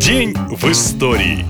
День в истории.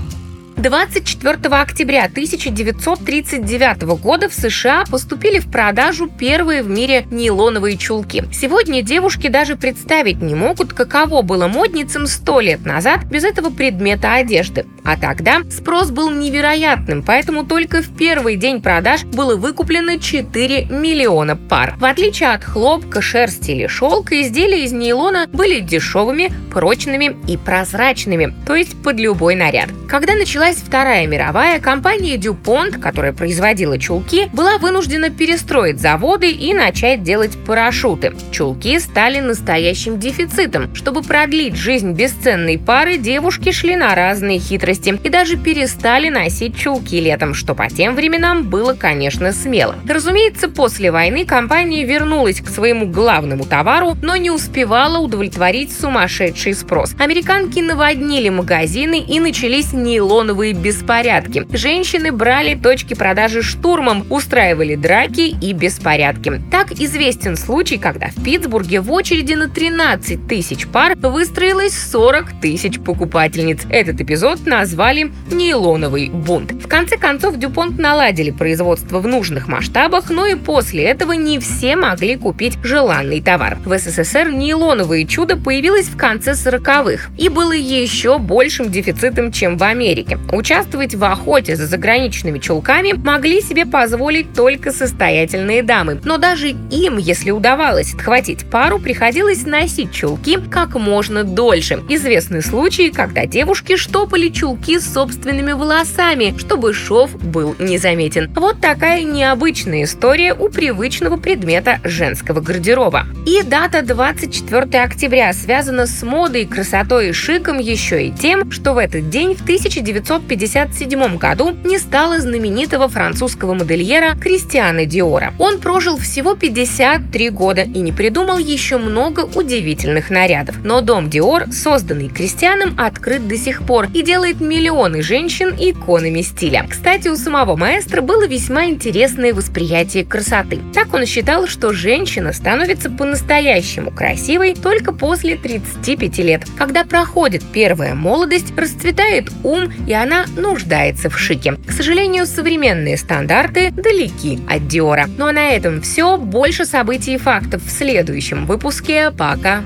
24 октября 1939 года в США поступили в продажу первые в мире нейлоновые чулки. Сегодня девушки даже представить не могут, каково было модницам сто лет назад без этого предмета одежды. А тогда спрос был невероятным, поэтому только в первый день продаж было выкуплено 4 миллиона пар. В отличие от хлопка, шерсти или шелка, изделия из нейлона были дешевыми, прочными и прозрачными, то есть под любой наряд. Когда началась Вторая мировая, компания DuPont, которая производила чулки, была вынуждена перестроить заводы и начать делать парашюты. Чулки стали настоящим дефицитом. Чтобы продлить жизнь бесценной пары, девушки шли на разные хитрости и даже перестали носить чулки летом, что по тем временам было, конечно, смело. Разумеется, после войны компания вернулась к своему главному товару, но не успевала удовлетворить сумасшедший спрос. Американки наводнили магазины и начались нейлоновые беспорядки. Женщины брали точки продажи штурмом, устраивали драки и беспорядки. Так известен случай, когда в Питтсбурге в очереди на 13 тысяч пар выстроилось 40 тысяч покупательниц. Этот эпизод назвали «нейлоновый бунт». В конце концов, Дюпонт наладили производство в нужных масштабах, но и после этого не все могли купить желанный товар. В СССР нейлоновое чудо появилось в конце 40-х и было еще большим дефицитом, чем в Америке. Участвовать в охоте за заграничными чулками могли себе позволить только состоятельные дамы. Но даже им, если удавалось отхватить пару, приходилось носить чулки как можно дольше. Известны случаи, когда девушки штопали чулки с собственными волосами, чтобы шов был незаметен. Вот такая необычная история у привычного предмета женского гардероба. И дата 24 октября связана с модой, красотой и шиком еще и тем, что в этот день в 1900 1957 году не стало знаменитого французского модельера Кристиана Диора. Он прожил всего 53 года и не придумал еще много удивительных нарядов. Но дом Диор, созданный Кристианом, открыт до сих пор и делает миллионы женщин иконами стиля. Кстати, у самого маэстро было весьма интересное восприятие красоты. Так он считал, что женщина становится по-настоящему красивой только после 35 лет, когда проходит первая молодость, расцветает ум и она нуждается в шике. К сожалению, современные стандарты далеки от Диора. Ну а на этом все. Больше событий и фактов в следующем выпуске. Пока.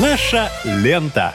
Наша лента.